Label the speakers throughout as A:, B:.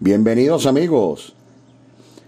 A: Bienvenidos amigos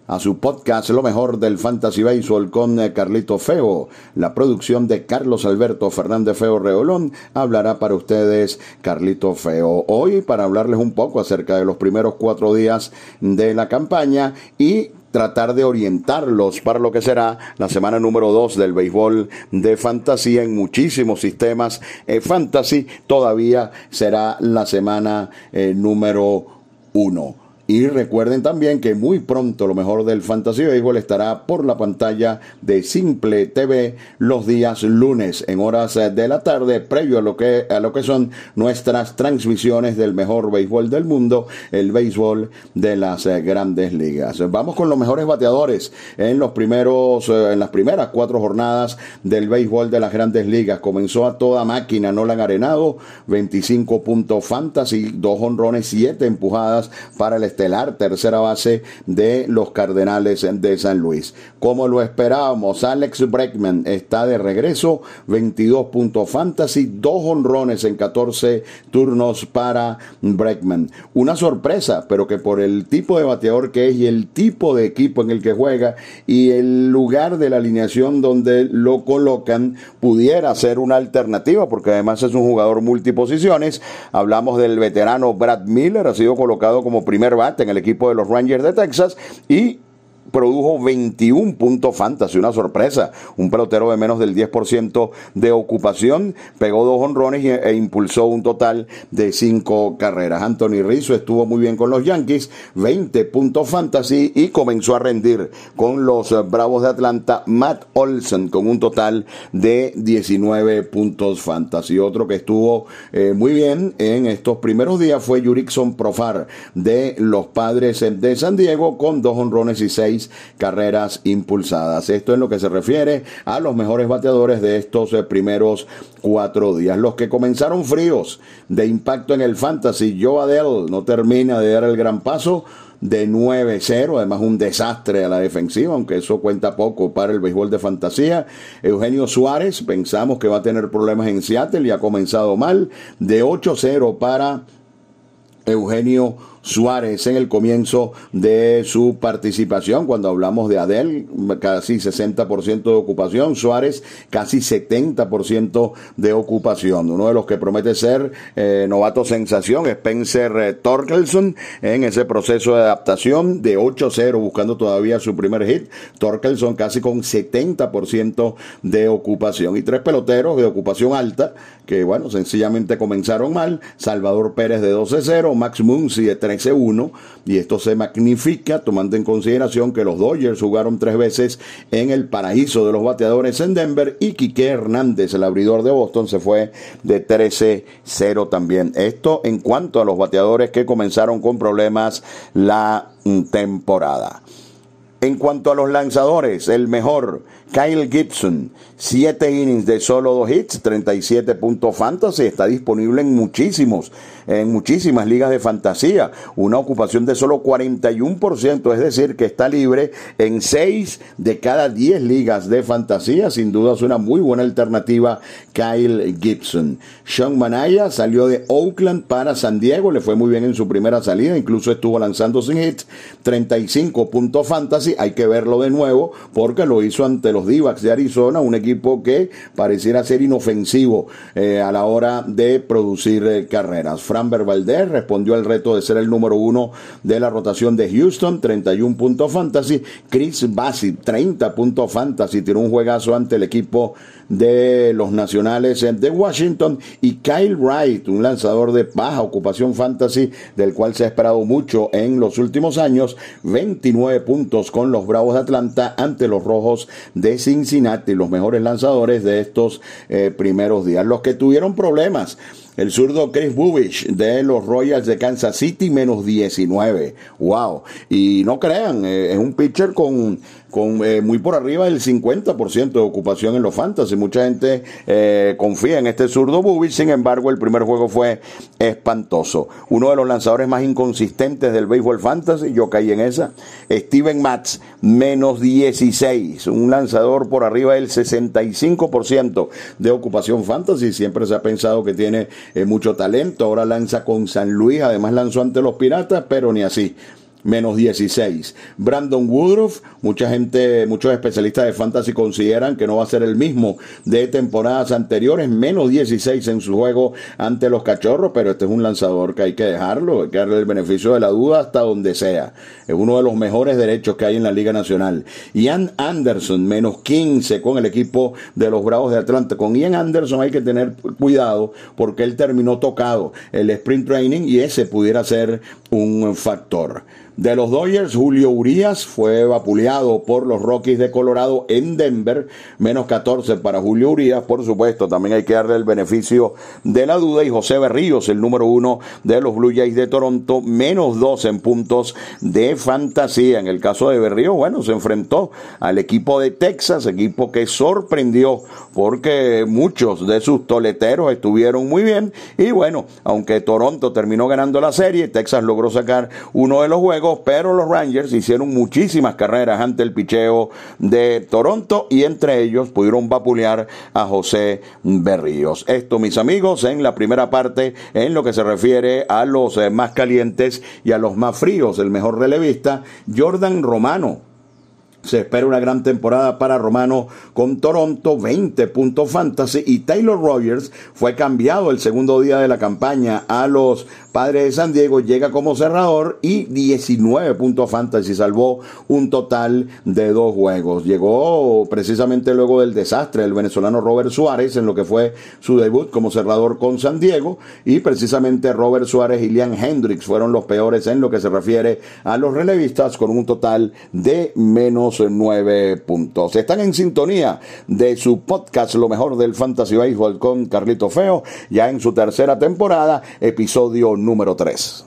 A: a su podcast Lo mejor del Fantasy Baseball con Carlito Feo. La producción de Carlos Alberto Fernández Feo Reolón hablará para ustedes Carlito Feo. Hoy para hablarles un poco acerca de los primeros cuatro días de la campaña y tratar de orientarlos para lo que será la semana número dos del béisbol de fantasía en muchísimos sistemas eh, fantasy. Todavía será la semana eh, número uno. Y recuerden también que muy pronto lo mejor del Fantasy Baseball estará por la pantalla de Simple TV los días lunes en horas de la tarde, previo a lo que, a lo que son nuestras transmisiones del mejor béisbol del mundo, el béisbol de las eh, grandes ligas. Vamos con los mejores bateadores en los primeros, eh, en las primeras cuatro jornadas del béisbol de las grandes ligas. Comenzó a toda máquina Nolan Arenado, 25 puntos fantasy, dos honrones, siete empujadas para el estelar, tercera base de los Cardenales de San Luis. Como lo esperábamos, Alex Breckman está de regreso, 22 puntos fantasy, dos honrones en 14 turnos para Breckman. Una sorpresa, pero que por el tipo de bateador que es y el tipo de equipo en el que juega y el lugar de la alineación donde lo colocan, pudiera ser una alternativa, porque además es un jugador multiposiciones. Hablamos del veterano Brad Miller, ha sido colocado como primer en el equipo de los Rangers de Texas y produjo 21 puntos fantasy, una sorpresa. Un pelotero de menos del 10% de ocupación, pegó dos honrones e impulsó un total de cinco carreras. Anthony Rizzo estuvo muy bien con los Yankees, 20 puntos fantasy y comenzó a rendir con los Bravos de Atlanta, Matt Olsen con un total de 19 puntos fantasy. Otro que estuvo eh, muy bien en estos primeros días fue Jurickson Profar de los Padres de San Diego con dos honrones y seis carreras impulsadas. Esto en lo que se refiere a los mejores bateadores de estos eh, primeros cuatro días. Los que comenzaron fríos de impacto en el fantasy, Joe Adele no termina de dar el gran paso de 9-0, además un desastre a la defensiva, aunque eso cuenta poco para el béisbol de fantasía. Eugenio Suárez, pensamos que va a tener problemas en Seattle y ha comenzado mal, de 8-0 para Eugenio Suárez en el comienzo de su participación. Cuando hablamos de Adel, casi 60% de ocupación, Suárez casi 70% de ocupación. Uno de los que promete ser eh, novato sensación, Spencer eh, Torkelson, en ese proceso de adaptación de 8-0, buscando todavía su primer hit. Torkelson casi con 70% de ocupación. Y tres peloteros de ocupación alta, que bueno, sencillamente comenzaron mal. Salvador Pérez de 12-0, Max Muncy de 3 13-1 y esto se magnifica tomando en consideración que los Dodgers jugaron tres veces en el paraíso de los bateadores en Denver y Quique Hernández, el abridor de Boston, se fue de 13-0 también. Esto en cuanto a los bateadores que comenzaron con problemas la temporada. En cuanto a los lanzadores, el mejor, Kyle Gibson, 7 innings de solo dos hits, 37 puntos fantasy, está disponible en muchísimos en muchísimas ligas de fantasía, una ocupación de solo 41%, es decir, que está libre en 6 de cada 10 ligas de fantasía, sin duda es una muy buena alternativa Kyle Gibson. Sean Manaya salió de Oakland para San Diego, le fue muy bien en su primera salida, incluso estuvo lanzando sin hits, 35 puntos fantasy, hay que verlo de nuevo porque lo hizo ante los d de Arizona, un equipo que pareciera ser inofensivo eh, a la hora de producir eh, carreras. Framber Valdez respondió al reto de ser el número uno de la rotación de Houston, 31 puntos fantasy. Chris Bassett, 30 puntos fantasy, tiró un juegazo ante el equipo de los nacionales de Washington. Y Kyle Wright, un lanzador de baja ocupación fantasy, del cual se ha esperado mucho en los últimos años, 29 puntos con los Bravos de Atlanta ante los Rojos de Cincinnati, los mejores lanzadores de estos eh, primeros días. Los que tuvieron problemas el zurdo Chris Bubich de los Royals de Kansas City, menos 19. ¡Wow! Y no crean, eh, es un pitcher con, con eh, muy por arriba del 50% de ocupación en los fantasy. Mucha gente eh, confía en este zurdo Bubich, sin embargo, el primer juego fue espantoso. Uno de los lanzadores más inconsistentes del béisbol fantasy, yo caí en esa. Steven Matz, menos 16. Un lanzador por arriba del 65% de ocupación fantasy. Siempre se ha pensado que tiene mucho talento. Ahora lanza con San Luis, además lanzó ante los Piratas, pero ni así menos 16. Brandon Woodruff, mucha gente, muchos especialistas de fantasy consideran que no va a ser el mismo de temporadas anteriores, menos 16 en su juego ante los cachorros, pero este es un lanzador que hay que dejarlo, hay que darle el beneficio de la duda hasta donde sea. Es uno de los mejores derechos que hay en la Liga Nacional. Ian Anderson, menos 15 con el equipo de los Bravos de Atlanta. Con Ian Anderson hay que tener cuidado porque él terminó tocado el sprint training y ese pudiera ser un factor. De los Dodgers, Julio Urias fue vapuleado por los Rockies de Colorado en Denver, menos 14 para Julio Urias, por supuesto, también hay que darle el beneficio de la duda, y José Berríos, el número uno de los Blue Jays de Toronto, menos 2 en puntos de fantasía. En el caso de Berríos, bueno, se enfrentó al equipo de Texas, equipo que sorprendió porque muchos de sus toleteros estuvieron muy bien, y bueno, aunque Toronto terminó ganando la serie, Texas logró sacar uno de los juegos, pero los Rangers hicieron muchísimas carreras ante el picheo de Toronto y entre ellos pudieron vapulear a José Berríos. Esto, mis amigos, en la primera parte, en lo que se refiere a los eh, más calientes y a los más fríos, el mejor relevista, Jordan Romano se espera una gran temporada para Romano con Toronto, 20 puntos fantasy y Taylor Rogers fue cambiado el segundo día de la campaña a los Padres de San Diego, llega como cerrador y 19 puntos fantasy, salvó un total de dos juegos. Llegó precisamente luego del desastre del venezolano Robert Suárez en lo que fue su debut como cerrador con San Diego y precisamente Robert Suárez y Liam Hendricks fueron los peores en lo que se refiere a los relevistas con un total de menos nueve puntos. Están en sintonía de su podcast Lo mejor del Fantasy Baseball con Carlito Feo, ya en su tercera temporada, episodio número 3.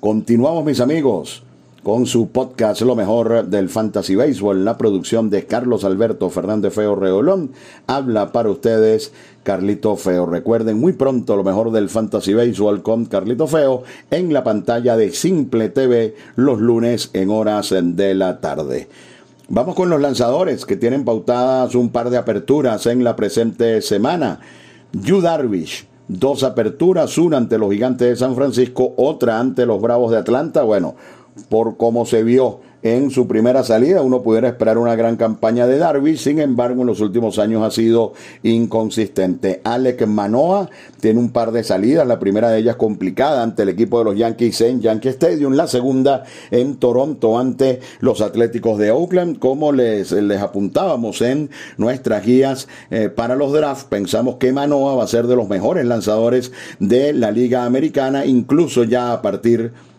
A: Continuamos mis amigos con su podcast Lo mejor del Fantasy Baseball, la producción de Carlos Alberto Fernández Feo Reolón. Habla para ustedes Carlito Feo. Recuerden muy pronto lo mejor del Fantasy Baseball con Carlito Feo en la pantalla de Simple TV los lunes en horas de la tarde. Vamos con los lanzadores que tienen pautadas un par de aperturas en la presente semana. Yu Darvish dos aperturas, una ante los gigantes de San Francisco, otra ante los Bravos de Atlanta. Bueno, por cómo se vio en su primera salida. Uno pudiera esperar una gran campaña de Darby, sin embargo, en los últimos años ha sido inconsistente. Alec Manoa tiene un par de salidas, la primera de ellas complicada ante el equipo de los Yankees en Yankee Stadium, la segunda en Toronto ante los Atléticos de Oakland, como les, les apuntábamos en nuestras guías eh, para los drafts, pensamos que Manoa va a ser de los mejores lanzadores de la Liga Americana, incluso ya a partir de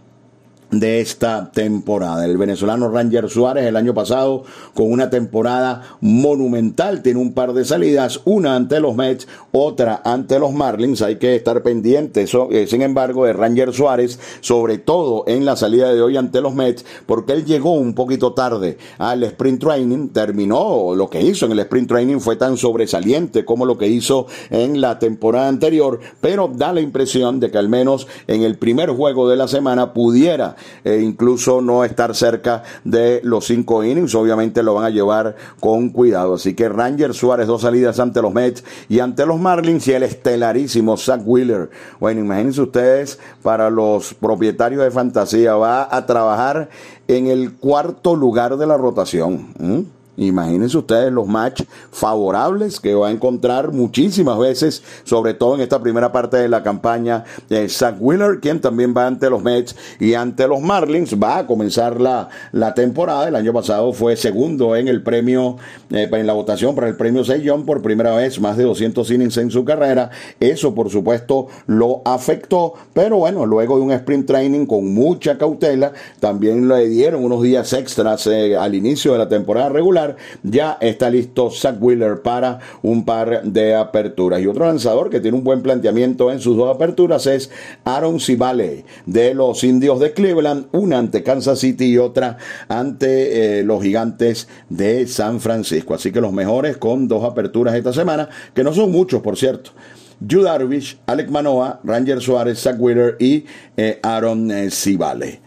A: de esta temporada. El venezolano Ranger Suárez el año pasado con una temporada monumental, tiene un par de salidas, una ante los Mets, otra ante los Marlins, hay que estar pendientes, eh, sin embargo, de Ranger Suárez, sobre todo en la salida de hoy ante los Mets, porque él llegó un poquito tarde al sprint training, terminó lo que hizo en el sprint training fue tan sobresaliente como lo que hizo en la temporada anterior, pero da la impresión de que al menos en el primer juego de la semana pudiera e incluso no estar cerca de los cinco innings. Obviamente lo van a llevar con cuidado. Así que Ranger Suárez, dos salidas ante los Mets y ante los Marlins y el estelarísimo Zach Wheeler. Bueno, imagínense ustedes, para los propietarios de fantasía, va a trabajar en el cuarto lugar de la rotación. Imagínense ustedes los match favorables que va a encontrar muchísimas veces, sobre todo en esta primera parte de la campaña. de Zach Wheeler, quien también va ante los Mets y ante los Marlins, va a comenzar la, la temporada. El año pasado fue segundo en el premio, eh, en la votación para el premio John por primera vez, más de 200 innings en su carrera. Eso, por supuesto, lo afectó, pero bueno, luego de un sprint training con mucha cautela, también le dieron unos días extras eh, al inicio de la temporada regular ya está listo Zach Wheeler para un par de aperturas. Y otro lanzador que tiene un buen planteamiento en sus dos aperturas es Aaron Civale de los Indios de Cleveland, una ante Kansas City y otra ante eh, los Gigantes de San Francisco. Así que los mejores con dos aperturas esta semana, que no son muchos, por cierto. Yu Darvish, Alec Manoa, Ranger Suárez, Zach Wheeler y eh, Aaron eh, Civale.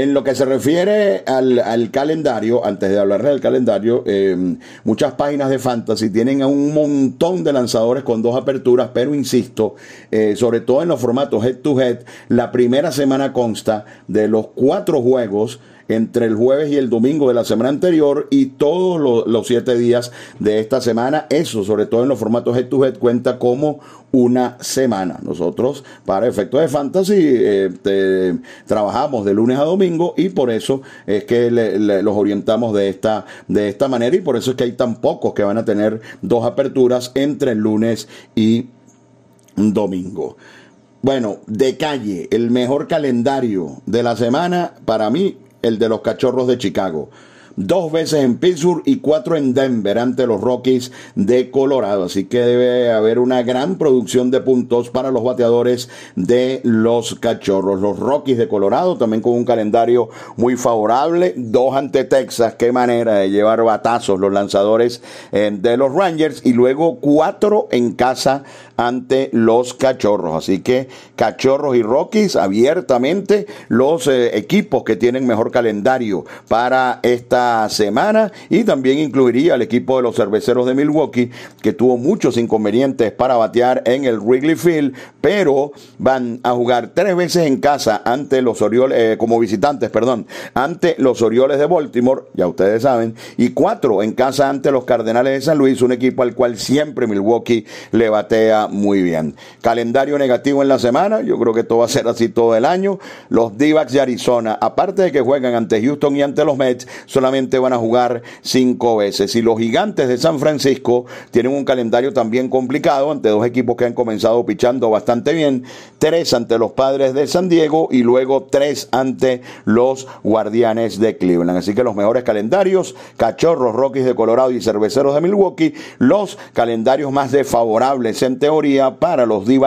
A: En lo que se refiere al, calendario, antes de hablar del calendario, eh, muchas páginas de fantasy tienen un montón de lanzadores con dos aperturas, pero insisto, eh, sobre todo en los formatos head to head, la primera semana consta de los cuatro juegos entre el jueves y el domingo de la semana anterior y todos los, siete días de esta semana. Eso, sobre todo en los formatos head to head, cuenta como una semana. Nosotros, para efectos de fantasy, eh, trabajamos de lunes a domingo y por eso es que los orientamos de esta, de esta manera y por eso es que hay tan pocos que van a tener dos aperturas entre el lunes y domingo. Bueno, de calle, el mejor calendario de la semana para mí el de los Cachorros de Chicago dos veces en Pittsburgh y cuatro en Denver ante los Rockies de Colorado. Así que debe haber una gran producción de puntos para los bateadores de los Cachorros. Los Rockies de Colorado también con un calendario muy favorable. Dos ante Texas. Qué manera de llevar batazos los lanzadores eh, de los Rangers. Y luego cuatro en casa ante los Cachorros. Así que Cachorros y Rockies abiertamente los eh, equipos que tienen mejor calendario para esta semana y también incluiría al equipo de los cerveceros de Milwaukee que tuvo muchos inconvenientes para batear en el Wrigley Field, pero van a jugar tres veces en casa ante los Orioles, eh, como visitantes, perdón, ante los Orioles de Baltimore, ya ustedes saben, y cuatro en casa ante los Cardenales de San Luis, un equipo al cual siempre Milwaukee le batea muy bien. Calendario negativo en la semana, yo creo que esto va a ser así todo el año. Los d de Arizona, aparte de que juegan ante Houston y ante los Mets, solamente van a jugar cinco veces. Y los gigantes de San Francisco tienen un calendario también complicado ante dos equipos que han comenzado pichando bastante bien. Tres ante los padres de San Diego y luego tres ante los guardianes de Cleveland. Así que los mejores calendarios, Cachorros, Rockies de Colorado y Cerveceros de Milwaukee, los calendarios más desfavorables en teoría para los d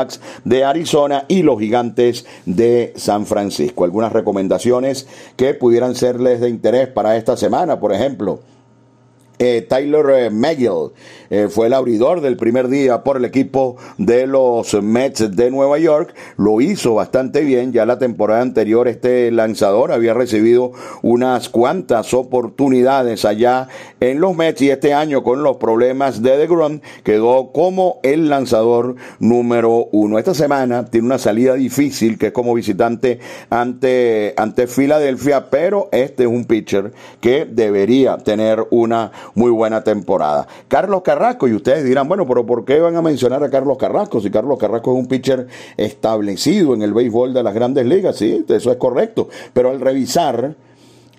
A: de Arizona y los gigantes de San Francisco. Algunas recomendaciones que pudieran serles de interés para esta semana por ejemplo. Eh, Tyler eh, McGill eh, fue el abridor del primer día por el equipo de los Mets de Nueva York. Lo hizo bastante bien. Ya la temporada anterior este lanzador había recibido unas cuantas oportunidades allá en los Mets y este año con los problemas de DeGrom quedó como el lanzador número uno. Esta semana tiene una salida difícil que es como visitante ante, ante Filadelfia, pero este es un pitcher que debería tener una muy buena temporada. Carlos Carrasco, y ustedes dirán, bueno, pero ¿por qué van a mencionar a Carlos Carrasco? Si Carlos Carrasco es un pitcher establecido en el béisbol de las grandes ligas, sí, eso es correcto. Pero al revisar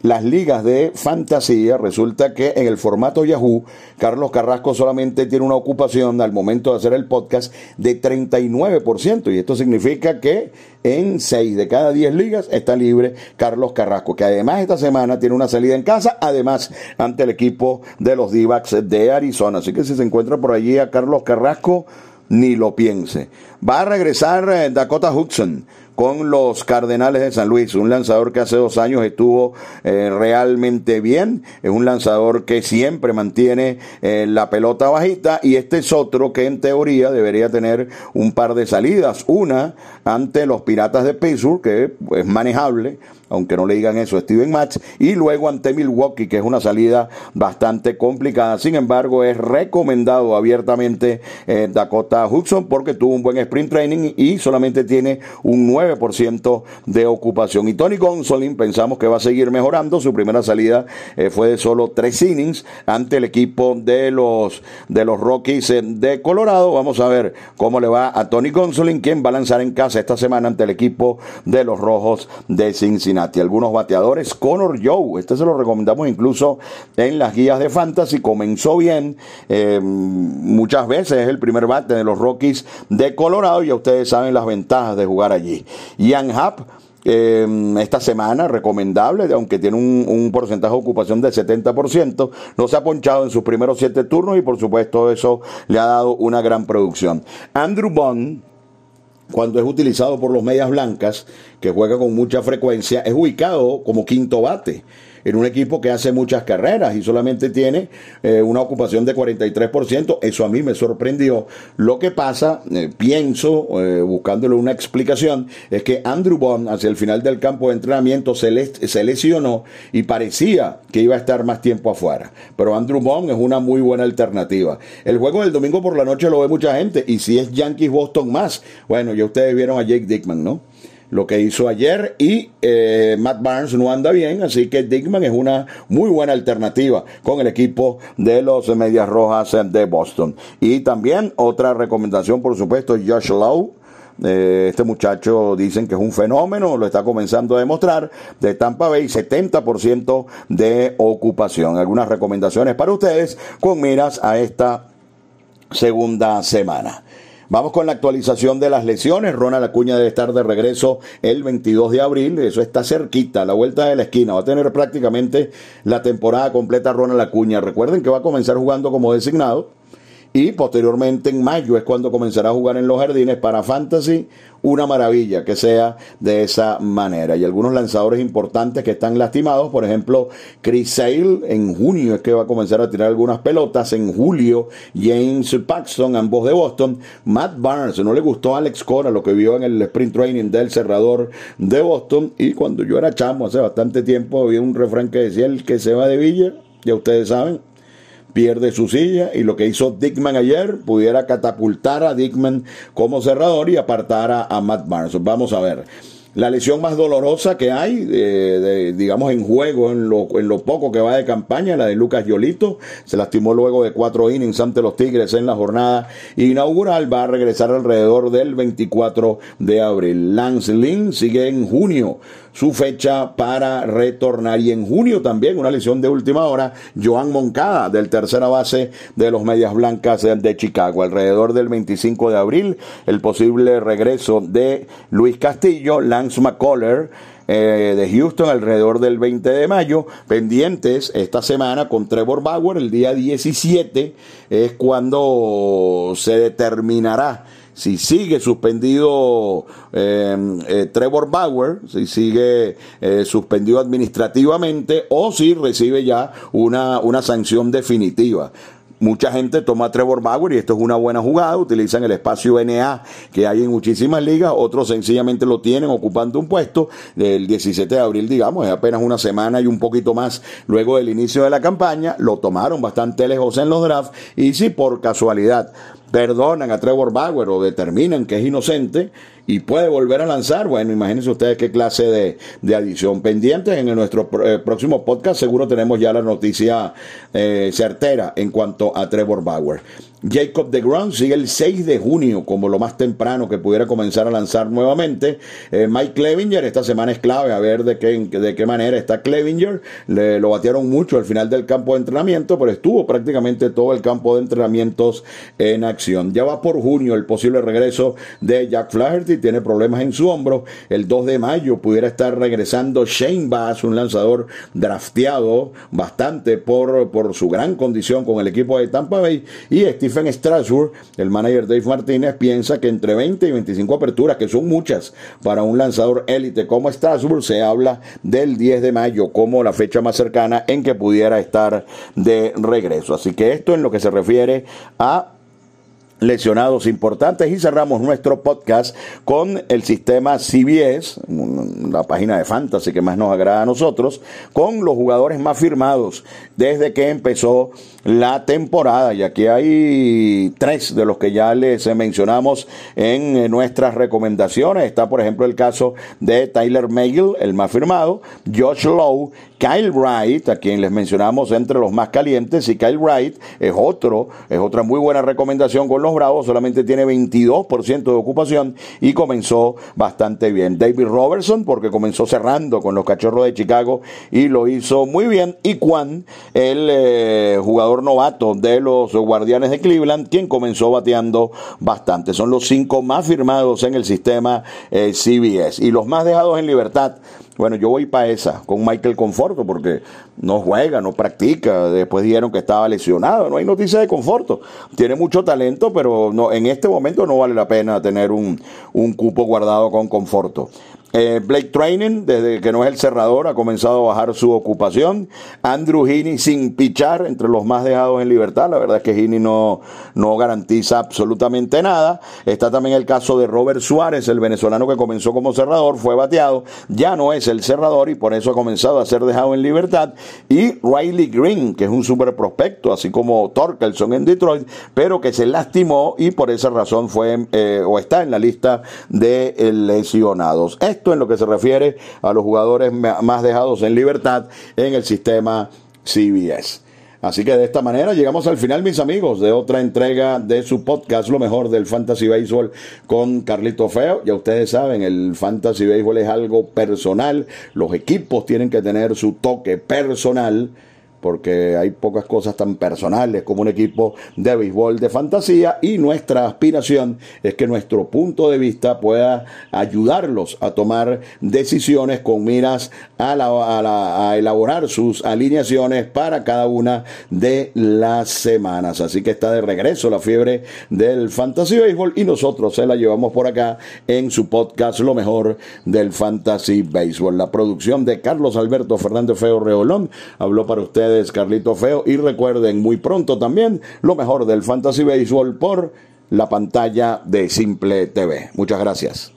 A: las ligas de fantasía, resulta que en el formato Yahoo, Carlos Carrasco solamente tiene una ocupación al momento de hacer el podcast de 39%. Y esto significa que en 6 de cada 10 ligas está libre Carlos Carrasco, que además esta semana tiene una salida en casa, además ante el equipo de los d de Arizona. Así que si se encuentra por allí a Carlos Carrasco, ni lo piense. Va a regresar eh, Dakota Hudson con los Cardenales de San Luis, un lanzador que hace dos años estuvo eh, realmente bien, es un lanzador que siempre mantiene eh, la pelota bajita y este es otro que en teoría debería tener un par de salidas, una ante los Piratas de Pittsburgh, que es manejable, aunque no le digan eso a Steven Match, y luego ante Milwaukee, que es una salida bastante complicada. Sin embargo, es recomendado abiertamente eh, Dakota Hudson porque tuvo un buen sprint training y solamente tiene un 9% de ocupación. Y Tony Gonsolin pensamos que va a seguir mejorando. Su primera salida eh, fue de solo tres innings ante el equipo de los, de los Rockies eh, de Colorado. Vamos a ver cómo le va a Tony Gonsolin, quien va a lanzar en casa esta semana ante el equipo de los Rojos de Cincinnati algunos bateadores. Connor Joe, este se lo recomendamos incluso en las guías de Fantasy, comenzó bien, eh, muchas veces es el primer bate de los Rockies de Colorado, y ya ustedes saben las ventajas de jugar allí. Ian Happ, eh, esta semana, recomendable, aunque tiene un, un, porcentaje de ocupación del 70%, no se ha ponchado en sus primeros siete turnos y por supuesto eso le ha dado una gran producción. Andrew Bond, cuando es utilizado por los medias blancas, que juega con mucha frecuencia, es ubicado como quinto bate. En un equipo que hace muchas carreras y solamente tiene eh, una ocupación de 43%. Eso a mí me sorprendió. Lo que pasa, eh, pienso, buscándole una explicación, es que Andrew Bond hacia el final del campo de entrenamiento se, se lesionó y parecía que iba a estar más tiempo afuera. Pero Andrew Bond es una muy buena alternativa. El juego del domingo por la noche lo ve mucha gente y si es Yankees Boston más, bueno, ya ustedes vieron a Jake Dickman, ¿no? Lo que hizo ayer y eh, Matt Barnes no anda bien, así que Dickman es una muy buena alternativa con el equipo de los Medias Rojas de Boston. Y también otra recomendación, por supuesto, Josh Lowe. Eh, este muchacho dicen que es un fenómeno, lo está comenzando a demostrar, de Tampa Bay, 70% de ocupación. Algunas recomendaciones para ustedes con miras a esta segunda semana. Vamos con la actualización de las lesiones. Ronald Acuña debe estar de regreso el 22 de abril. Eso está cerquita, la vuelta de la esquina. Va a tener prácticamente la temporada completa Ronald Acuña. Recuerden que va a comenzar jugando como designado y posteriormente en mayo es cuando comenzará a jugar en los jardines para Fantasy. Una maravilla que sea de esa manera. Y algunos lanzadores importantes que están lastimados, por ejemplo, Chris Sale en junio es que va a comenzar a tirar algunas pelotas. En julio, James Paxton, ambos de Boston. Matt Barnes, no le gustó a Alex Cora lo que vio en el sprint training del cerrador de Boston. Y cuando yo era chamo hace bastante tiempo, había un refrán que decía: el que se va de Villa, ya ustedes saben, pierde su silla y lo que hizo Dickman ayer pudiera catapultar a Dickman como cerrador y apartar a, Matt Barnes. Vamos a ver. La lesión más dolorosa que hay, digamos, en juego, en lo, en lo poco que va de campaña, la de Lucas Yolito, se lastimó luego de cuatro innings ante los Tigres en la jornada inaugural, va a regresar alrededor del 24 de abril. Lance Lynn sigue en junio su fecha para retornar. Y en junio también, una lesión de última hora, Joan Moncada, del tercera base de los Medias Blancas de Chicago. Alrededor del 25 de abril, el posible regreso de Luis Castillo, Lance McCuller, eh, de Houston alrededor del 20 de mayo. Pendientes esta semana con Trevor Bauer, el día 17 es cuando se determinará si sigue suspendido eh, eh, Trevor Bauer, si sigue suspendido administrativamente o si recibe ya una, una sanción definitiva. Mucha gente toma Trevor Bauer y esto es una buena jugada, utilizan el espacio NA que hay en muchísimas ligas, otros sencillamente lo tienen ocupando un puesto del 17 de abril, digamos, es apenas una semana y un poquito más luego del inicio de la campaña, lo tomaron bastante lejos en los drafts y si por casualidad perdonan a Trevor Bauer o determinan que es inocente y puede volver a lanzar, bueno, imagínense ustedes qué clase de, de adición. Pendientes en nuestro eh, próximo podcast, seguro tenemos ya la noticia eh, certera en cuanto a Trevor Bauer. Jacob de Ground sigue el 6 de junio como lo más temprano que pudiera comenzar a lanzar nuevamente. Eh, Mike Clevinger, esta semana es clave a ver de qué, de qué manera está Clevinger. Le, lo batearon mucho al final del campo de entrenamiento, pero estuvo prácticamente todo el campo de entrenamientos en acción. Ya va por junio el posible regreso de Jack Flaherty, tiene problemas en su hombro. El 2 de mayo pudiera estar regresando Shane Bass, un lanzador drafteado bastante por, por su gran condición con el equipo de Tampa Bay. Y Steve en Strasbourg, el manager Dave Martínez piensa que entre 20 y 25 aperturas, que son muchas para un lanzador élite como Strasbourg, se habla del 10 de mayo como la fecha más cercana en que pudiera estar de regreso. Así que esto en lo que se refiere a lesionados importantes y cerramos nuestro podcast con el sistema CBS, la página de fantasy que más nos agrada a nosotros, con los jugadores más firmados desde que empezó la temporada. Y aquí hay tres de los que ya les mencionamos en nuestras recomendaciones. Está, por ejemplo, el caso de Tyler Megill, el más firmado, Josh Lowe, Kyle Wright, a quien les mencionamos entre los más calientes, y Kyle Wright es otro, es otra muy buena recomendación con los Bravos, solamente tiene 22% de ocupación y comenzó bastante bien. David Robertson, porque comenzó cerrando con los Cachorros de Chicago y lo hizo muy bien. Y Juan, el eh, jugador novato de los Guardianes de Cleveland, quien comenzó bateando bastante. Son los cinco más firmados en el sistema eh, CBS y los más dejados en libertad bueno, yo voy para esa, con Michael Conforto, porque no juega, no practica. Después dijeron que estaba lesionado. No hay noticia de Conforto. Tiene mucho talento, pero no, en este momento no vale la pena tener un, un cupo guardado con Conforto. Eh, Blake Training, desde que no es el cerrador, ha comenzado a bajar su ocupación. Andrew Heaney sin pichar, entre los más dejados en libertad. La verdad es que Heaney no, no garantiza absolutamente nada. Está también el caso de Robert Suárez, el venezolano que comenzó como cerrador, fue bateado, ya no es el cerrador y por eso ha comenzado a ser dejado en libertad. Y Riley Green, que es un super prospecto, así como Torkelson en Detroit, pero que se lastimó y por esa razón fue eh, o está en la lista de lesionados en lo que se refiere a los jugadores más dejados en libertad en el sistema CBS. Así que de esta manera llegamos al final, mis amigos, de otra entrega de su podcast, lo mejor del Fantasy Baseball con Carlito Feo. Ya ustedes saben, el Fantasy Baseball es algo personal. Los equipos tienen que tener su toque personal porque hay pocas cosas tan personales como un equipo de béisbol de fantasía y nuestra aspiración es que nuestro punto de vista pueda ayudarlos a tomar decisiones con miras a, elaborar sus alineaciones para cada una de las semanas. Así que está de regreso la fiebre del fantasy béisbol y nosotros se la llevamos por acá en su podcast Lo mejor del fantasy béisbol. La producción de Carlos Alberto Fernández Feo Reolón habló para Carlito Feo. Y recuerden muy pronto también lo mejor del Fantasy Baseball por la pantalla de Simple TV. Muchas gracias.